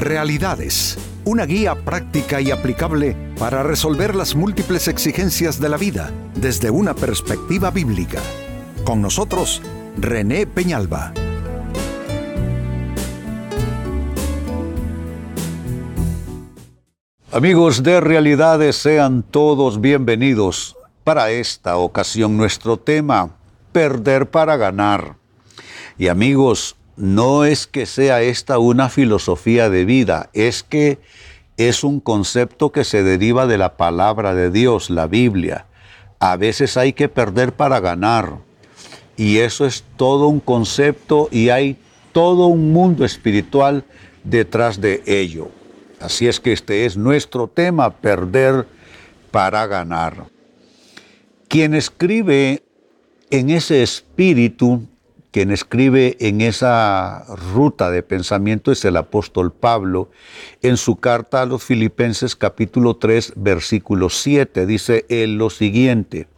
Realidades, una guía práctica y aplicable para resolver las múltiples exigencias de la vida desde una perspectiva bíblica. Con nosotros, René Peñalba. Amigos de Realidades, sean todos bienvenidos. Para esta ocasión nuestro tema, perder para ganar. Y amigos, no es que sea esta una filosofía de vida, es que es un concepto que se deriva de la palabra de Dios, la Biblia. A veces hay que perder para ganar. Y eso es todo un concepto y hay todo un mundo espiritual detrás de ello. Así es que este es nuestro tema, perder para ganar. Quien escribe en ese espíritu quien escribe en esa ruta de pensamiento es el apóstol Pablo. En su carta a los Filipenses capítulo 3 versículo 7 dice él lo siguiente,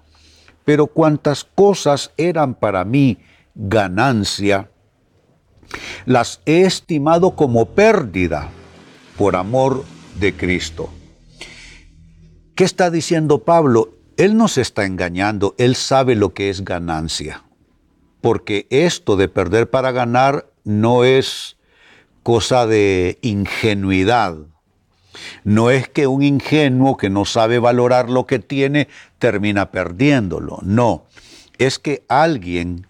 pero cuantas cosas eran para mí ganancia, las he estimado como pérdida por amor de Cristo. ¿Qué está diciendo Pablo? Él no se está engañando, él sabe lo que es ganancia porque esto de perder para ganar no es cosa de ingenuidad. No es que un ingenuo que no sabe valorar lo que tiene termina perdiéndolo. No, es que alguien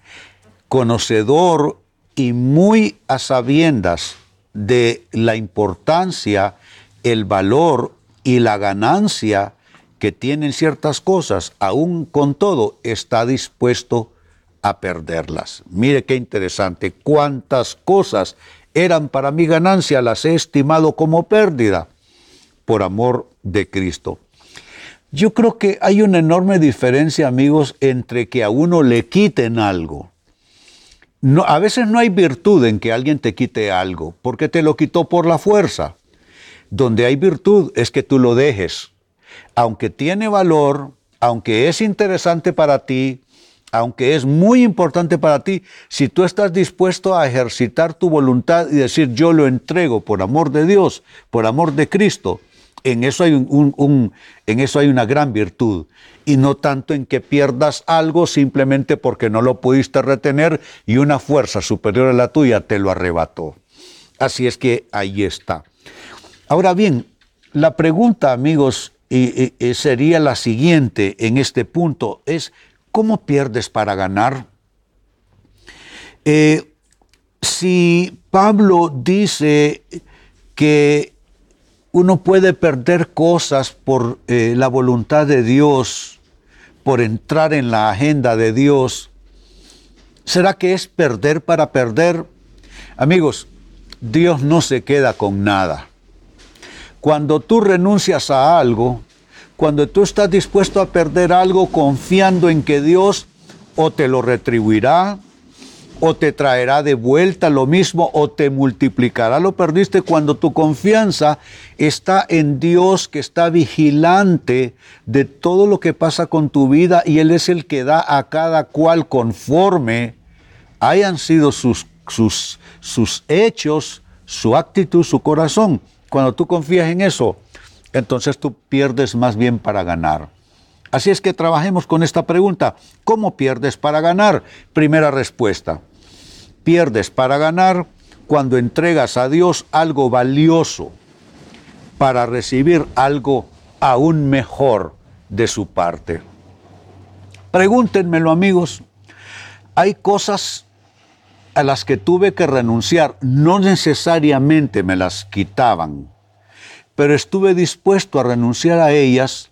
conocedor y muy a sabiendas de la importancia, el valor y la ganancia que tienen ciertas cosas, aún con todo está dispuesto a perderlas. Mire qué interesante, cuántas cosas eran para mi ganancia, las he estimado como pérdida por amor de Cristo. Yo creo que hay una enorme diferencia, amigos, entre que a uno le quiten algo. A veces no hay virtud en que alguien te quite algo, porque te lo quitó por la fuerza. Donde hay virtud es que tú lo dejes. Aunque tiene valor, aunque es interesante para ti, aunque es muy importante para ti, si tú estás dispuesto a ejercitar tu voluntad y decir yo lo entrego por amor de Dios, por amor de Cristo, en eso hay, un, en eso hay una gran virtud. Y no tanto en que pierdas algo simplemente porque no lo pudiste retener y una fuerza superior a la tuya te lo arrebató. Así es que ahí está. Ahora bien, la pregunta, amigos, sería la siguiente en este punto, es ¿Cómo pierdes para ganar? Eh, si Pablo dice que uno puede perder cosas por eh, la voluntad de Dios, por entrar en la agenda de Dios, ¿será que es perder para perder? Amigos, Dios no se queda con nada. Cuando tú renuncias a algo, cuando tú estás dispuesto a perder algo confiando en que Dios o te lo retribuirá, o te traerá de vuelta lo mismo, o te multiplicará lo perdiste cuando tu confianza está en Dios que está vigilante de todo lo que pasa con tu vida y Él es el que da a cada cual conforme hayan sido sus, sus, sus hechos, su actitud, su corazón. Cuando tú confías en eso, entonces tú pierdes más bien para ganar. Así es que trabajemos con esta pregunta. ¿Cómo pierdes para ganar? Primera respuesta. Pierdes para ganar cuando entregas a Dios algo valioso para recibir algo aún mejor de su parte. Pregúntenmelo amigos. Hay cosas a las que tuve que renunciar, no necesariamente me las quitaban, pero estuve dispuesto a renunciar a ellas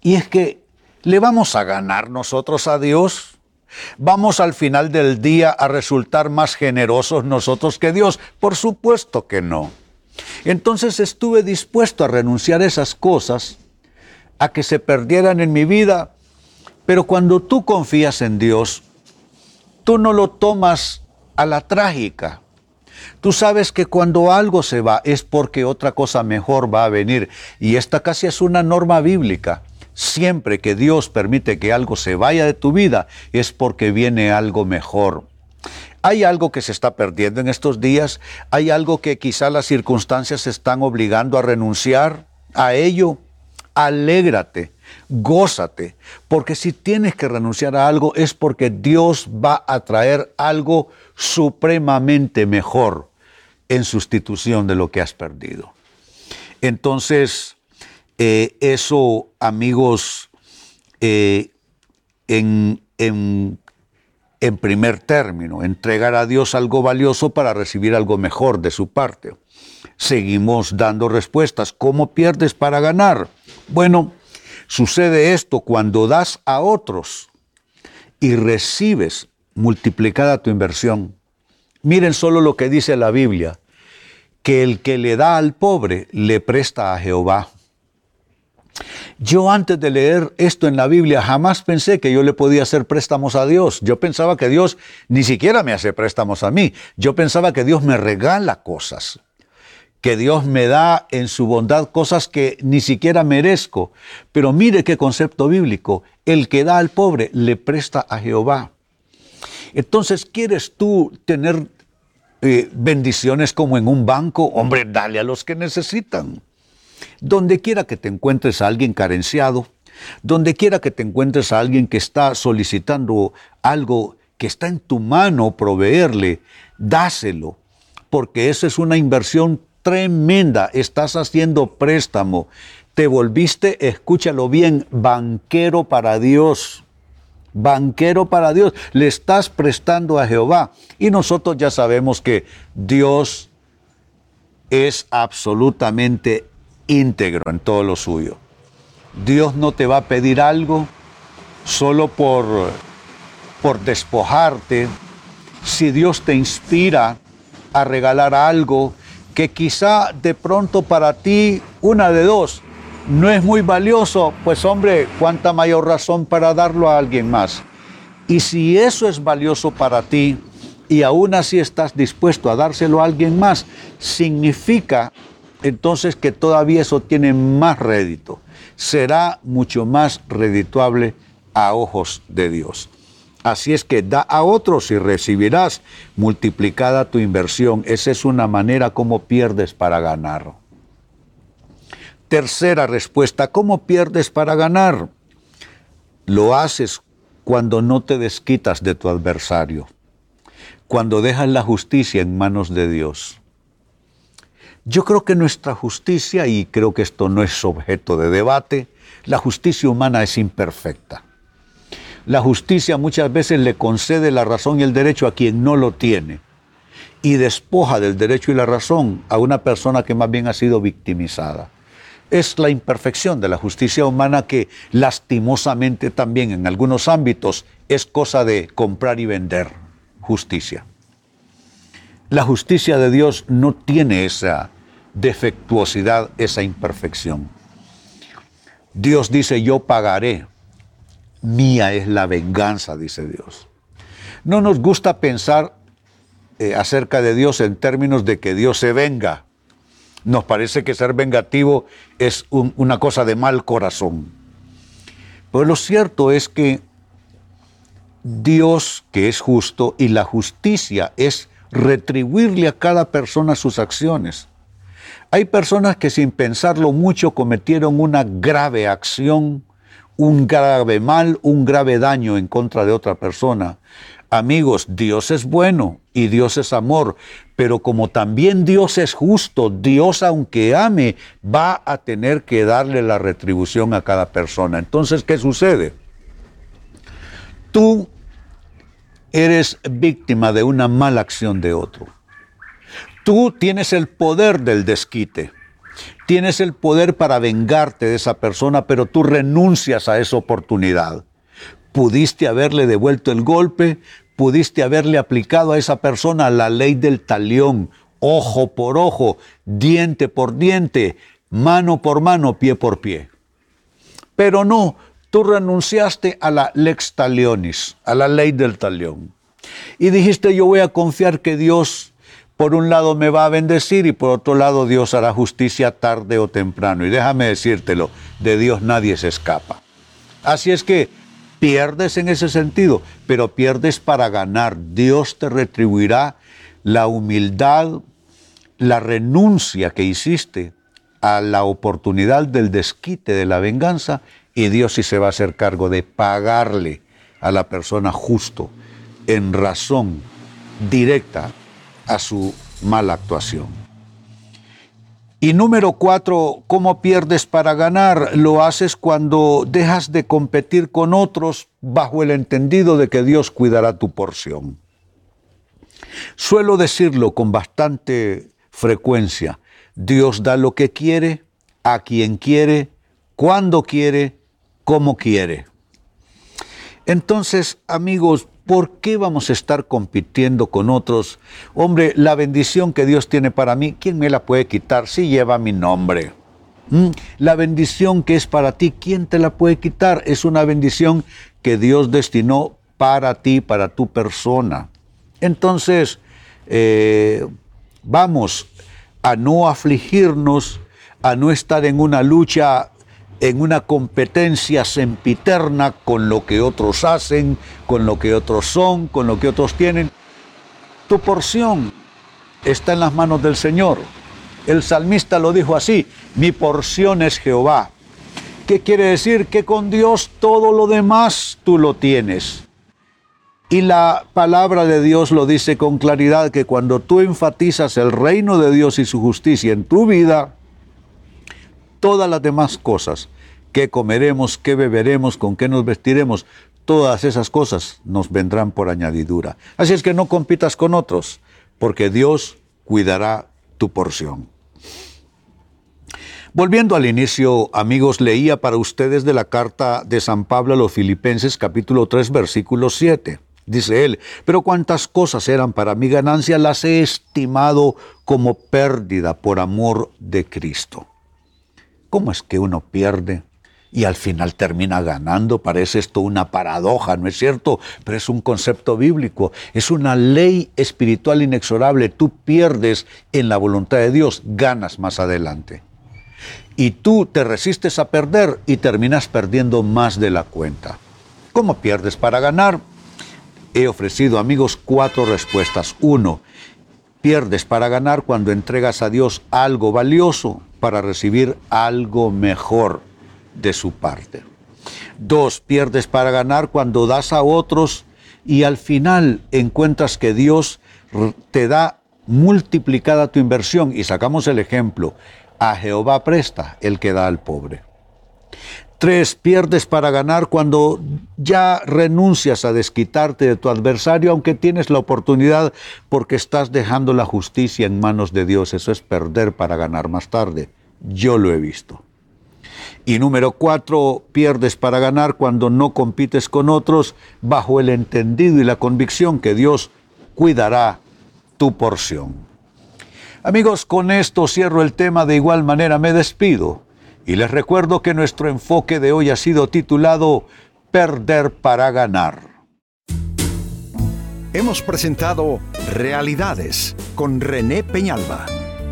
y es que le vamos a ganar nosotros a Dios. ¿Vamos al final del día a resultar más generosos nosotros que Dios? Por supuesto que no. Entonces estuve dispuesto a renunciar a esas cosas, a que se perdieran en mi vida, pero cuando tú confías en Dios, tú no lo tomas a la trágica. Tú sabes que cuando algo se va es porque otra cosa mejor va a venir. Y esta casi es una norma bíblica. Siempre que Dios permite que algo se vaya de tu vida es porque viene algo mejor. Hay algo que se está perdiendo en estos días, hay algo que quizá las circunstancias están obligando a renunciar a ello. Alégrate, gózate, porque si tienes que renunciar a algo es porque Dios va a traer algo supremamente mejor en sustitución de lo que has perdido. Entonces, eh, eso, amigos, eh, en, en, en primer término, entregar a Dios algo valioso para recibir algo mejor de su parte. Seguimos dando respuestas. ¿Cómo pierdes para ganar? Bueno, sucede esto cuando das a otros y recibes multiplicada tu inversión. Miren solo lo que dice la Biblia, que el que le da al pobre le presta a Jehová. Yo antes de leer esto en la Biblia jamás pensé que yo le podía hacer préstamos a Dios. Yo pensaba que Dios ni siquiera me hace préstamos a mí. Yo pensaba que Dios me regala cosas, que Dios me da en su bondad cosas que ni siquiera merezco. Pero mire qué concepto bíblico. El que da al pobre le presta a Jehová. Entonces, ¿quieres tú tener eh, bendiciones como en un banco? Hombre, dale a los que necesitan. Donde quiera que te encuentres a alguien carenciado, donde quiera que te encuentres a alguien que está solicitando algo que está en tu mano proveerle, dáselo, porque esa es una inversión tremenda. Estás haciendo préstamo. Te volviste, escúchalo bien, banquero para Dios. Banquero para Dios. Le estás prestando a Jehová. Y nosotros ya sabemos que Dios es absolutamente íntegro en todo lo suyo. Dios no te va a pedir algo solo por, por despojarte. Si Dios te inspira a regalar algo que quizá de pronto para ti, una de dos, no es muy valioso, pues hombre, cuánta mayor razón para darlo a alguien más. Y si eso es valioso para ti y aún así estás dispuesto a dárselo a alguien más, significa entonces que todavía eso tiene más rédito. Será mucho más redituable a ojos de Dios. Así es que da a otros y recibirás multiplicada tu inversión. Esa es una manera como pierdes para ganar. Tercera respuesta, ¿cómo pierdes para ganar? Lo haces cuando no te desquitas de tu adversario, cuando dejas la justicia en manos de Dios. Yo creo que nuestra justicia, y creo que esto no es objeto de debate, la justicia humana es imperfecta. La justicia muchas veces le concede la razón y el derecho a quien no lo tiene y despoja del derecho y la razón a una persona que más bien ha sido victimizada. Es la imperfección de la justicia humana que lastimosamente también en algunos ámbitos es cosa de comprar y vender justicia. La justicia de Dios no tiene esa defectuosidad, esa imperfección. Dios dice, yo pagaré. Mía es la venganza, dice Dios. No nos gusta pensar eh, acerca de Dios en términos de que Dios se venga. Nos parece que ser vengativo es una cosa de mal corazón. Pero lo cierto es que Dios, que es justo, y la justicia es retribuirle a cada persona sus acciones. Hay personas que sin pensarlo mucho cometieron una grave acción, un grave mal, un grave daño en contra de otra persona. Amigos, Dios es bueno y Dios es amor, pero como también Dios es justo, Dios aunque ame, va a tener que darle la retribución a cada persona. Entonces, ¿qué sucede? Tú eres víctima de una mala acción de otro. Tú tienes el poder del desquite. Tienes el poder para vengarte de esa persona, pero tú renuncias a esa oportunidad. Pudiste haberle devuelto el golpe, pudiste haberle aplicado a esa persona la ley del talión, ojo por ojo, diente por diente, mano por mano, pie por pie. Pero no, tú renunciaste a la lex talionis, a la ley del talión. Y dijiste, yo voy a confiar que Dios por un lado me va a bendecir y por otro lado Dios hará justicia tarde o temprano. Y déjame decírtelo, de Dios nadie se escapa. Así es que Pierdes en ese sentido, pero pierdes para ganar. Dios te retribuirá la humildad, la renuncia que hiciste a la oportunidad del desquite, de la venganza, y Dios sí se va a hacer cargo de pagarle a la persona justo en razón directa a su mala actuación. Y número cuatro, ¿cómo pierdes para ganar? Lo haces cuando dejas de competir con otros bajo el entendido de que Dios cuidará tu porción. Suelo decirlo con bastante frecuencia. Dios da lo que quiere, a quien quiere, cuando quiere, como quiere. Entonces, amigos, ¿por qué vamos a estar compitiendo con otros? Hombre, la bendición que Dios tiene para mí, ¿quién me la puede quitar si lleva mi nombre? ¿Mm? La bendición que es para ti, ¿quién te la puede quitar? Es una bendición que Dios destinó para ti, para tu persona. Entonces, eh, vamos a no afligirnos, a no estar en una lucha, en una competencia sempiterna con lo que otros hacen, con lo que otros son, con lo que otros tienen. Tu porción está en las manos del Señor. El salmista lo dijo así, mi porción es Jehová. ¿Qué quiere decir? Que con Dios todo lo demás tú lo tienes. Y la palabra de Dios lo dice con claridad que cuando tú enfatizas el reino de Dios y su justicia en tu vida, todas las demás cosas, qué comeremos, qué beberemos, con qué nos vestiremos, todas esas cosas nos vendrán por añadidura. Así es que no compitas con otros, porque Dios cuidará tu porción. Volviendo al inicio, amigos, leía para ustedes de la carta de San Pablo a los Filipenses capítulo 3 versículo 7 dice él, pero cuantas cosas eran para mi ganancia las he estimado como pérdida por amor de Cristo. ¿Cómo es que uno pierde y al final termina ganando? Parece esto una paradoja, ¿no es cierto? Pero es un concepto bíblico, es una ley espiritual inexorable. Tú pierdes en la voluntad de Dios, ganas más adelante. Y tú te resistes a perder y terminas perdiendo más de la cuenta. ¿Cómo pierdes para ganar? he ofrecido, amigos, cuatro respuestas. Uno, pierdes para ganar cuando entregas a Dios algo valioso para recibir algo mejor de su parte. Dos, pierdes para ganar cuando das a otros y al final encuentras que Dios te da multiplicada tu inversión. Y sacamos el ejemplo, a Jehová presta el que da al pobre. Tres, pierdes para ganar cuando ya renuncias a desquitarte de tu adversario, aunque tienes la oportunidad porque estás dejando la justicia en manos de Dios. Eso es perder para ganar más tarde. Yo lo he visto. Y número cuatro, pierdes para ganar cuando no compites con otros bajo el entendido y la convicción que Dios cuidará tu porción. Amigos, con esto cierro el tema, de igual manera me despido y les recuerdo que nuestro enfoque de hoy ha sido titulado Perder para ganar. Hemos presentado Realidades con René Peñalba.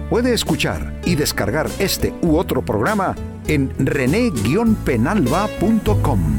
Puede escuchar y descargar este u otro programa en rene-penalba.com.